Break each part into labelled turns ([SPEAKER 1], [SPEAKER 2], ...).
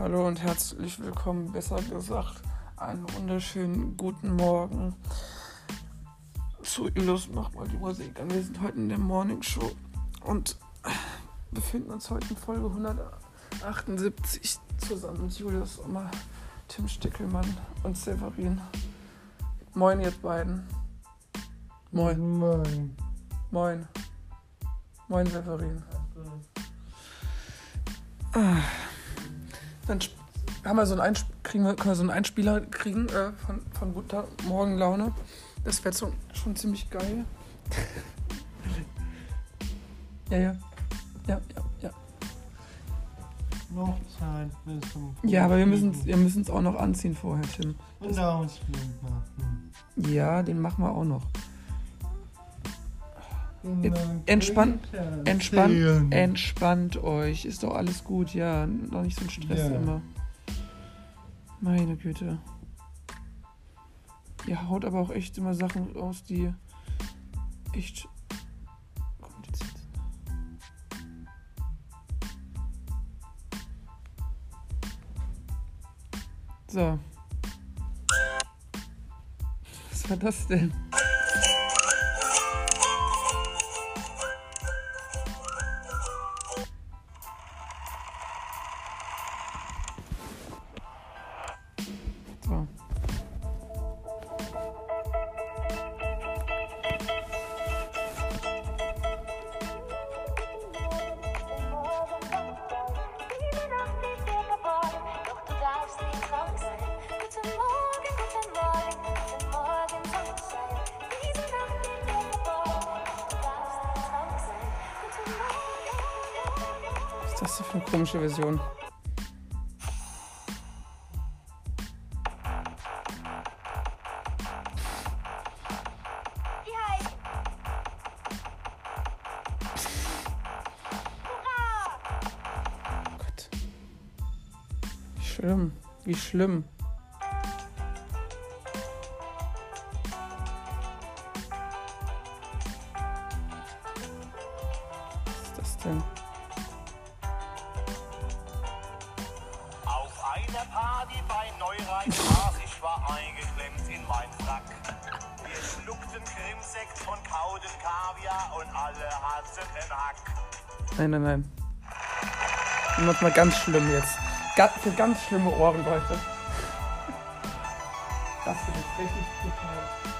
[SPEAKER 1] Hallo und herzlich willkommen, besser gesagt, einen wunderschönen guten Morgen zu Illus Mach mal die Musik an. Wir sind heute in der Morning Show und befinden uns heute in Folge 178 zusammen mit Julius Sommer, Tim Stickelmann und Severin. Moin, ihr beiden. Moin.
[SPEAKER 2] Moin.
[SPEAKER 1] Moin. Moin, Severin. Ah. Dann haben wir so einen, Einsp kriegen wir, können wir so einen Einspieler kriegen äh, von, von guter Morgenlaune. Das wäre so, schon ziemlich geil. ja, ja. Ja, ja, ja.
[SPEAKER 2] Noch Zeit bis zum.
[SPEAKER 1] Ja, aber wir müssen wir müssen es auch noch anziehen vorher, Tim.
[SPEAKER 2] Und Ausflug machen.
[SPEAKER 1] Ja, den machen wir auch noch.
[SPEAKER 2] Genau,
[SPEAKER 1] Entspannt-. Entspannt, entspannt euch. Ist doch alles gut, ja. Noch nicht so ein Stress
[SPEAKER 2] Ja.
[SPEAKER 1] immer. Meine Güte. Ihr haut aber auch echt immer Sachen raus, die echt kompliziert sind. So. Was war das denn? Ist das für eine komische Version? Schlimm. Wie schlimm.
[SPEAKER 3] Einer Party bei Neurheim saß ich war eingeklemmt in mein Frack. Wir schluckten Krimsekt von Kauden Kaviar und alle hatten den Hack.
[SPEAKER 1] Nein, nein, nein. Machen mal ganz schlimm jetzt. Ga für ganz schlimme Ohren, Leute. Das ist jetzt richtig brutal.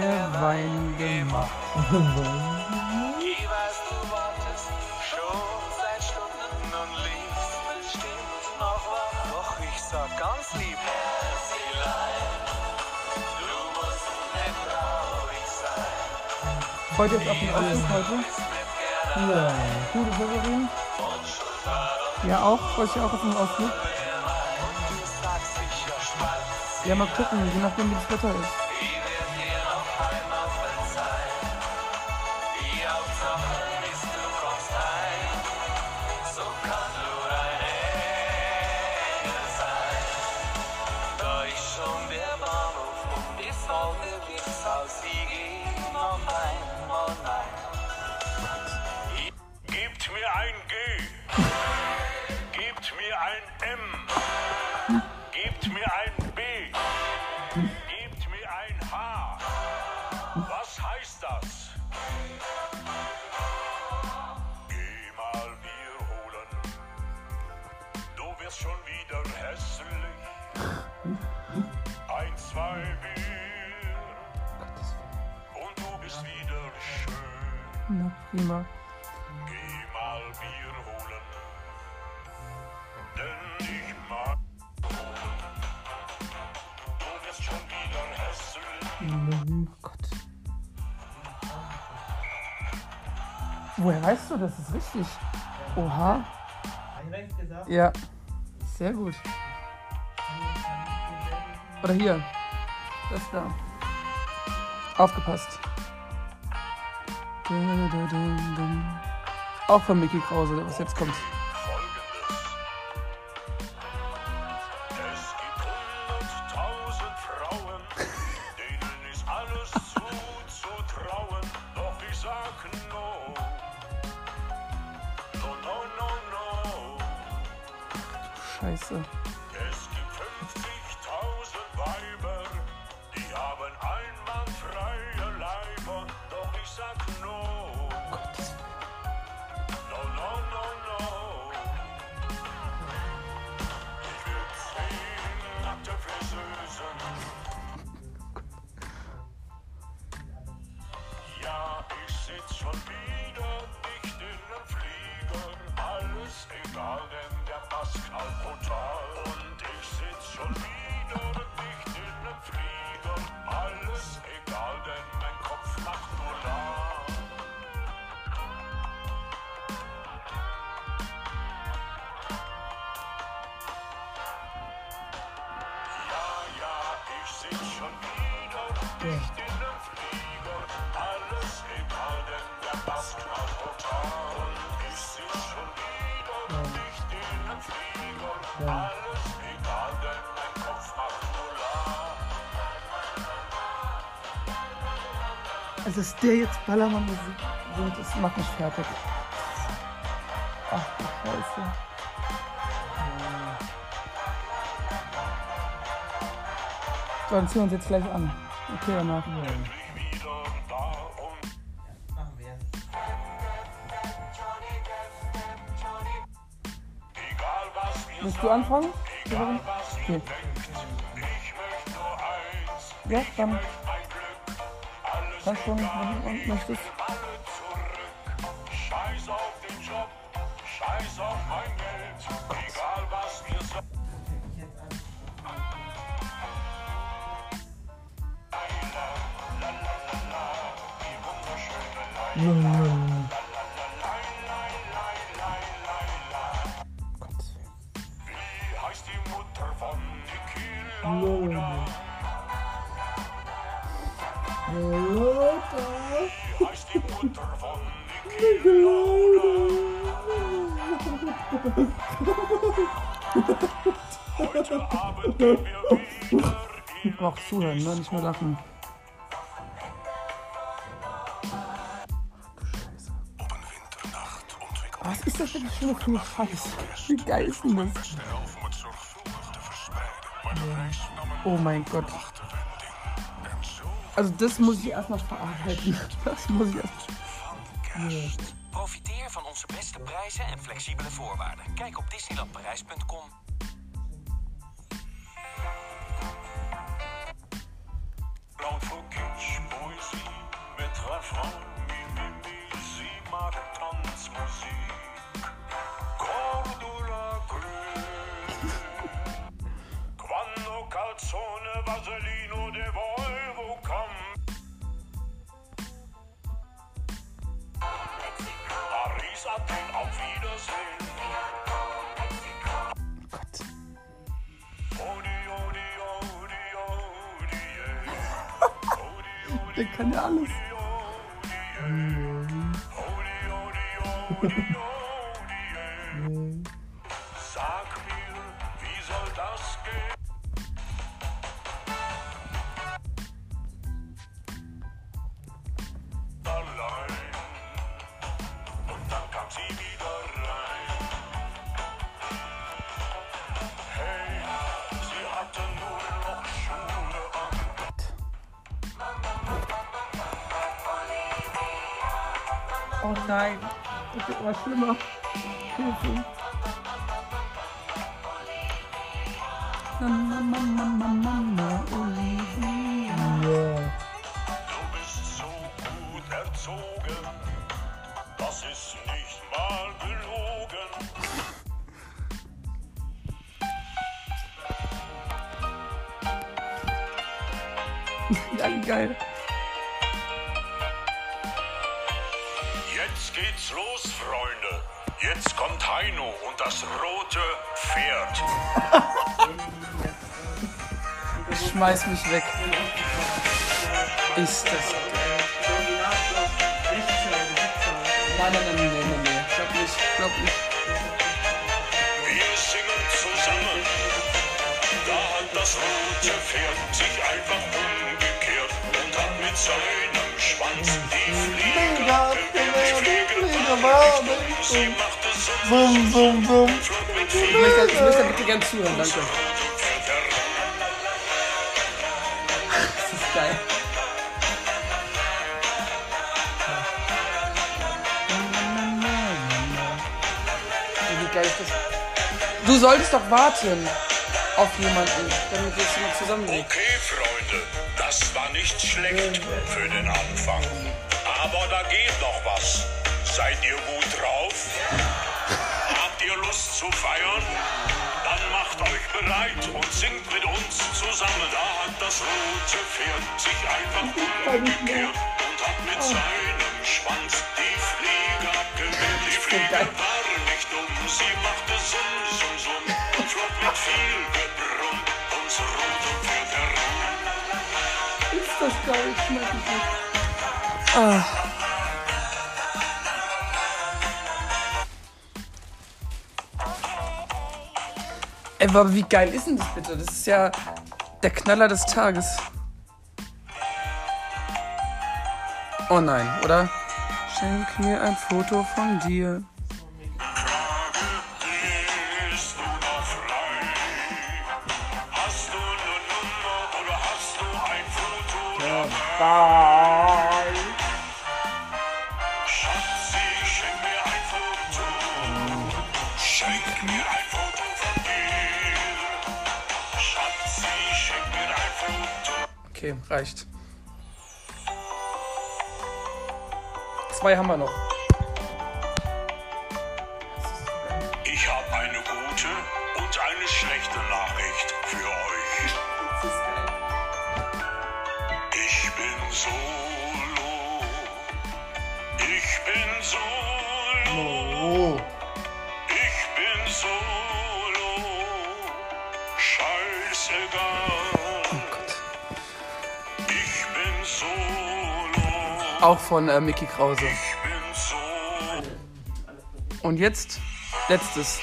[SPEAKER 1] Der Wein gemacht.
[SPEAKER 3] Weiß, du wartest schon seit Stunden und liegst bestimmt noch wach. Doch ich sag ganz lieb, Herzelein, du musst nicht traurig sein.
[SPEAKER 1] Heute ist auf dem Ausflug heute.
[SPEAKER 2] Ja.
[SPEAKER 1] Gute Severin. Ja, auch. Freust dich auch auf den Ausflug? Ja, mal gucken, je nachdem wie das Wetter ist.
[SPEAKER 3] Du wirst schon wieder hässlich. Ein, zwei Bier. Und du bist wieder schön.
[SPEAKER 1] Na, prima.
[SPEAKER 3] Geh mal Bier holen. Denn ich mag holen. Du wirst schon wieder hässlich.
[SPEAKER 1] Oh Gott. Woher weißt du, das ist richtig? Oha.
[SPEAKER 2] Recht gesagt.
[SPEAKER 1] Ja. Sehr gut. Oder hier. Das da. Aufgepasst. Auch von Mickey Krause, was jetzt kommt.
[SPEAKER 4] Schon wieder nicht in nem Flieger. Alles egal, denn der Bass knallt brutal. Und ich sitz schon wieder nicht in nem Flieger. Alles egal, denn mein Kopf macht nur Lärm. Ja,
[SPEAKER 1] Ist der jetzt Ballermann Musik singt, das macht mich fertig. Ach du Scheiße. So, dann ziehen wir uns jetzt gleich an. Okay, danach.
[SPEAKER 4] Endlich wieder da und
[SPEAKER 2] Machen wir.
[SPEAKER 4] egal was ihr
[SPEAKER 1] Willst du anfangen?
[SPEAKER 4] egal was ihr
[SPEAKER 1] Okay.
[SPEAKER 4] denkt, ich möchte nur eins.
[SPEAKER 1] Ja, dann kannst du, wenn du möchtest.
[SPEAKER 4] Scheiß auf den Job, scheiß auf mein Geld, egal was
[SPEAKER 2] an.
[SPEAKER 1] Gottes
[SPEAKER 4] Heute Abend
[SPEAKER 1] zuhören, ne? nicht nur lachen. Scheiße. Was ist das denn schon für ein Scheiß? Wie geil ist denn das? Oh mein Gott. Also das muss ich erstmal verarbeiten. Das muss ich erst.
[SPEAKER 3] Profiteer van onze beste prijzen en flexibele voorwaarden. Kijk op disneylandparijs.com.
[SPEAKER 1] Der kann ja alles. Nein. Das wird immer schlimmer. Hilfe. Mama, Mama, Mama, Mama, Olivia.
[SPEAKER 4] Du bist so gut erzogen, das ist nicht mal gelogen.
[SPEAKER 1] Ja, geil.
[SPEAKER 4] Geht's los, Freunde. Jetzt kommt Heino und das rote Pferd.
[SPEAKER 1] Ich schmeiß mich weg. Ist das geil.
[SPEAKER 2] Original, glaub ich, 16 oder 17.
[SPEAKER 1] Nein, nein, nein, nein, nein, nein. Glaub nicht, glaub nicht.
[SPEAKER 4] Wir singen zusammen. Da hat das rote Pferd sich einfach umgekehrt und hat mit seinem Schwanz die Flieger
[SPEAKER 5] Bum, bum, bum.
[SPEAKER 1] Ich möchte, ich möchte bitte gern zuhören, danke. Das ist geil. Wie geil ist das? Du solltest doch warten auf jemanden, damit wir es mal zusammenlegen.
[SPEAKER 4] Okay, Freunde, das war nicht schlecht für den Anfang. Aber da geht noch was. Seid ihr gut drauf? Habt ihr Lust zu feiern? Dann macht euch bereit und singt mit uns zusammen. Da hat das rote Pferd sich einfach umgekehrt und hat mit seinem Schwanz die Flieger gewinnt. Die Flieger war nicht dumm, sie machte Summ, Summ, Summ und flog mit viel Gebrumm ums rote Pferd heran.
[SPEAKER 1] Ist das geil, ich es nicht. Ah. Ey, aber wie geil ist denn das bitte? Das ist ja der Knaller des Tages. Oh nein, oder? Schenk mir ein Foto von dir.
[SPEAKER 4] Bist du
[SPEAKER 1] Okay, reicht. Zwei haben wir noch.
[SPEAKER 4] Ich habe eine gute und eine schlechte Nachricht für euch. Ich bin solo.
[SPEAKER 1] Auch von äh, Mickey Krause.
[SPEAKER 4] Ich bin solo.
[SPEAKER 1] Und jetzt letztes.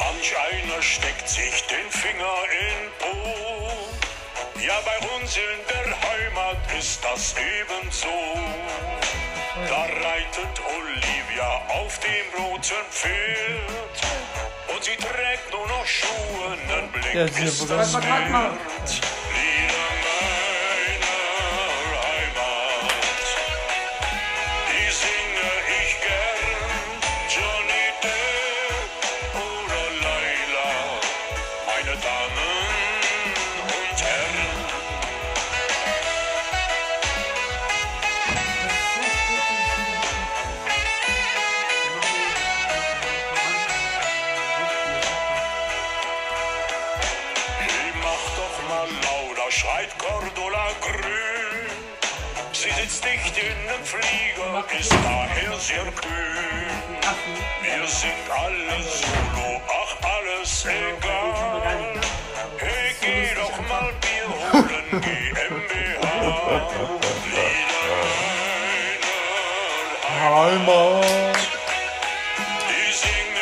[SPEAKER 4] Manch einer steckt sich den Finger in Po. Ja, bei uns in der Heimat ist das ebenso. Da reitet Olivia auf dem roten Pferd. Und sie trägt nur noch Schuhe, einen Blick
[SPEAKER 5] Ja,
[SPEAKER 4] ist
[SPEAKER 5] hat
[SPEAKER 4] sitzt nicht in nem Flieger, ist daher sehr kühn. Wir sind alle solo, ach alles egal. Hey, geh doch mal Bier holen, GmbH. Lieder
[SPEAKER 5] Heimat.
[SPEAKER 4] die singe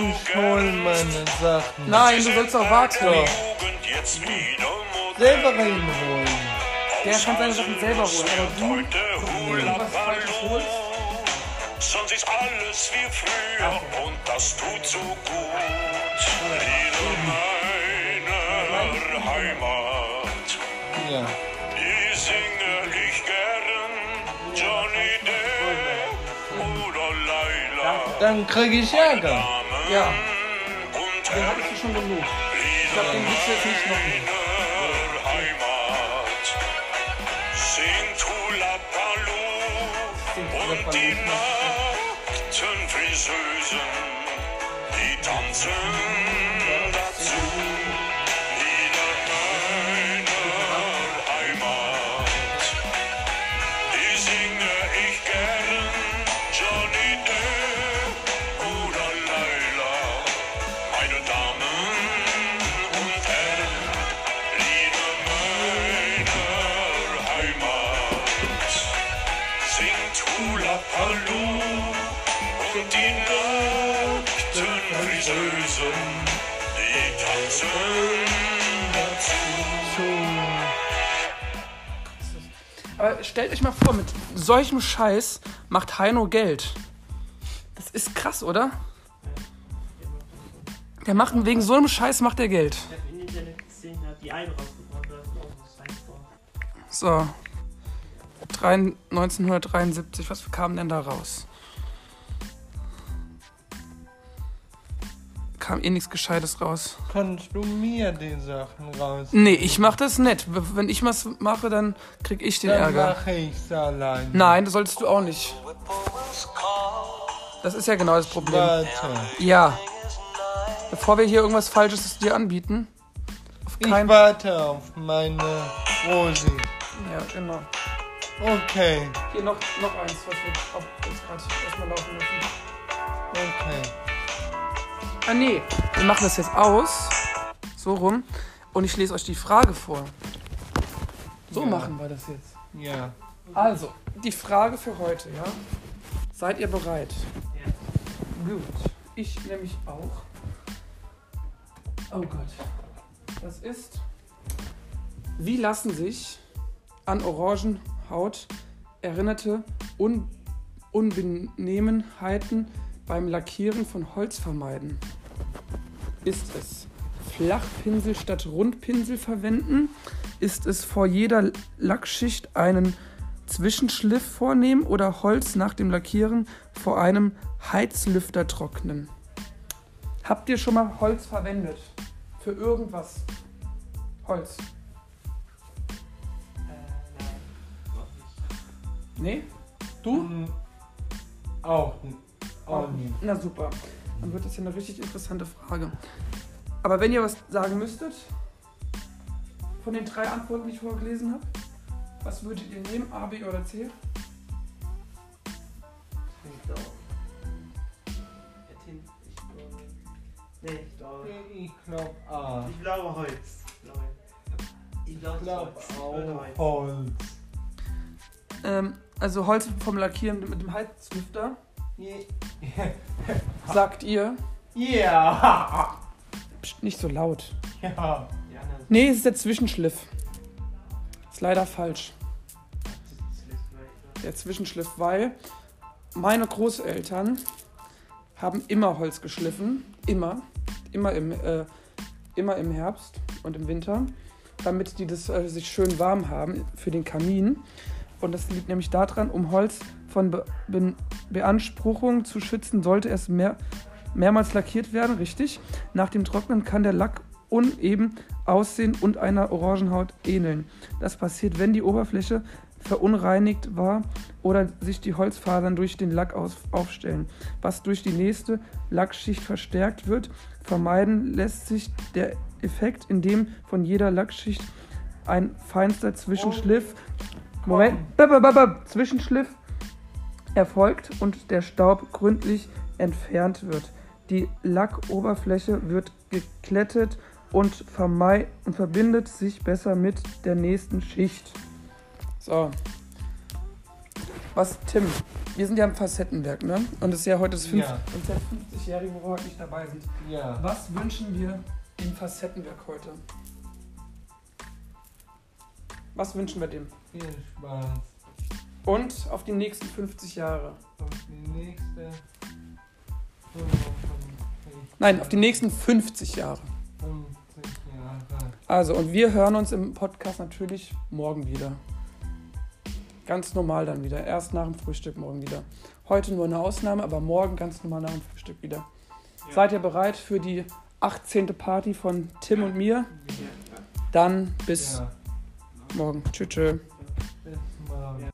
[SPEAKER 4] Ich
[SPEAKER 5] hol meine Sachen.
[SPEAKER 1] Nein, du sollst doch warten.
[SPEAKER 5] Selber reinholen.
[SPEAKER 1] Der kann seine Sachen selber holen, aber du-
[SPEAKER 4] Heute Hula
[SPEAKER 1] was Falsches
[SPEAKER 4] Paloo.
[SPEAKER 1] holst?
[SPEAKER 4] sonst ist alles wie früher und das tut so gut. Lieder meiner Heimat,
[SPEAKER 5] Ja.
[SPEAKER 4] die singe ich gern. Johnny Depp oder Laila,
[SPEAKER 5] Dann krieg ich Ärger.
[SPEAKER 1] Ja. Den hattest du schon genug. Ich glaube, den gibt's jetzt nicht noch.
[SPEAKER 4] Paloo und die nackten Friseusen, die tanzen und die nackten Friseusen, die tanzen dazu.
[SPEAKER 1] Aber stellt euch mal vor, mit solchem Scheiß macht Heino Geld. Das ist krass, oder? Der macht wegen so einem Scheiß macht er Geld.
[SPEAKER 2] Ich hab im Internet gesehen, da hat die eine rausgebracht, da ist auch was rein vor.
[SPEAKER 1] So. Drei- 1973, was kam denn da raus? Kam eh nichts Gescheites raus.
[SPEAKER 5] Kannst du mir die Sachen raus?
[SPEAKER 1] Nee, ich mach das nicht. Wenn ich was mache, dann krieg ich den
[SPEAKER 5] Dann
[SPEAKER 1] Ärger.
[SPEAKER 5] mache ich's allein.
[SPEAKER 1] Nein, das solltest du auch nicht. Das ist ja genau das Problem.
[SPEAKER 5] Warte.
[SPEAKER 1] Ja. Bevor wir hier irgendwas Falsches dir anbieten. Auf
[SPEAKER 5] Ich warte auf meine Rosi.
[SPEAKER 1] Ja, genau.
[SPEAKER 5] Okay,
[SPEAKER 1] Hier noch, noch eins, was wir auch jetzt gerade erstmal laufen müssen.
[SPEAKER 5] okay.
[SPEAKER 1] Ah, nee. Wir machen das jetzt aus. So rum. Und ich lese euch die Frage vor. So
[SPEAKER 5] Ja.
[SPEAKER 1] machen wir das jetzt.
[SPEAKER 5] Ja.
[SPEAKER 1] Also, die Frage für heute, ja? Seid ihr bereit? Gut. Ich nämlich auch. Oh Gott. Das ist. Wie lassen sich an Orangenhaut erinnerte Un Unbenehmenheiten beim Lackieren von Holz vermeiden? Ist es Flachpinsel statt Rundpinsel verwenden? Ist es vor jeder Lackschicht einen Zwischenschliff vornehmen oder Holz nach dem Lackieren vor einem Heizlüfter trocknen? Habt ihr schon mal Holz verwendet? Für irgendwas? Holz?
[SPEAKER 2] Äh, nein.
[SPEAKER 1] Nee? Du?
[SPEAKER 5] Hm, Auch, auch nicht.
[SPEAKER 1] Na super. Dann wird das ja eine richtig interessante Frage. Aber wenn ihr was sagen müsstet, von den drei Antworten, die ich vorgelesen habe, was würdet ihr nehmen? A, B oder C?
[SPEAKER 2] Ich glaube. Ich glaube. Nee, ich glaube.
[SPEAKER 5] Ich glaub A.
[SPEAKER 2] Ich glaube Holz. glaube ich. Ich glaube
[SPEAKER 5] Ich glaub
[SPEAKER 2] Holz. Holz.
[SPEAKER 1] Ähm, also Holz vom Lackieren mit dem Heizlüfter.
[SPEAKER 5] Je-
[SPEAKER 1] Sagt ihr?
[SPEAKER 5] Ja.
[SPEAKER 1] Psst, nicht so laut.
[SPEAKER 5] Ja.
[SPEAKER 1] Nee, es ist der Zwischenschliff. Ist leider falsch. Der Zwischenschliff, weil meine Großeltern haben immer Holz geschliffen. Immer. Immer im, äh, immer im Herbst und im Winter. Damit die das äh, sich schön warm haben für den Kamin. Und das liegt nämlich daran, um Holz von Be Be Beanspruchung zu schützen, sollte es mehr, mehrmals lackiert werden, richtig. Nach dem Trocknen kann der Lack uneben aussehen und einer Orangenhaut ähneln. Das passiert, wenn die Oberfläche verunreinigt war oder sich die Holzfasern durch den Lack aufstellen, was durch die nächste Lackschicht verstärkt wird. Vermeiden lässt sich der Effekt, in dem von jeder Lackschicht ein feinster Zwischenschliff, Moment, bap, bap, bap, Zwischenschliff erfolgt und der Staub gründlich entfernt wird. Die Lackoberfläche wird geklettet und, vermei und verbindet sich besser mit der nächsten Schicht. So. Was, Tim? Wir sind ja im Facettenwerk, ne? Und es ist ja heute das fünf-
[SPEAKER 5] Ja.
[SPEAKER 1] uns das 50-Jährige, wo wir heute nicht dabei sind.
[SPEAKER 5] Ja.
[SPEAKER 1] Was wünschen wir dem Facettenwerk heute? Was wünschen wir dem?
[SPEAKER 5] Viel Spaß.
[SPEAKER 1] Und auf die nächsten 50 Jahre.
[SPEAKER 5] Auf die nächste. 55
[SPEAKER 1] Nein, auf die nächsten 50 Jahre.
[SPEAKER 5] 50 Jahre.
[SPEAKER 1] Also, und wir hören uns im Podcast natürlich morgen wieder. Ganz normal dann wieder. Erst nach dem Frühstück morgen wieder. Heute nur eine Ausnahme, aber morgen ganz normal nach dem Frühstück wieder.
[SPEAKER 2] Ja.
[SPEAKER 1] Seid ihr bereit für die 18. Party von Tim und mir? Dann bis
[SPEAKER 5] Ja.
[SPEAKER 1] Morgen. Tschüss. tschüss. Bis morgen.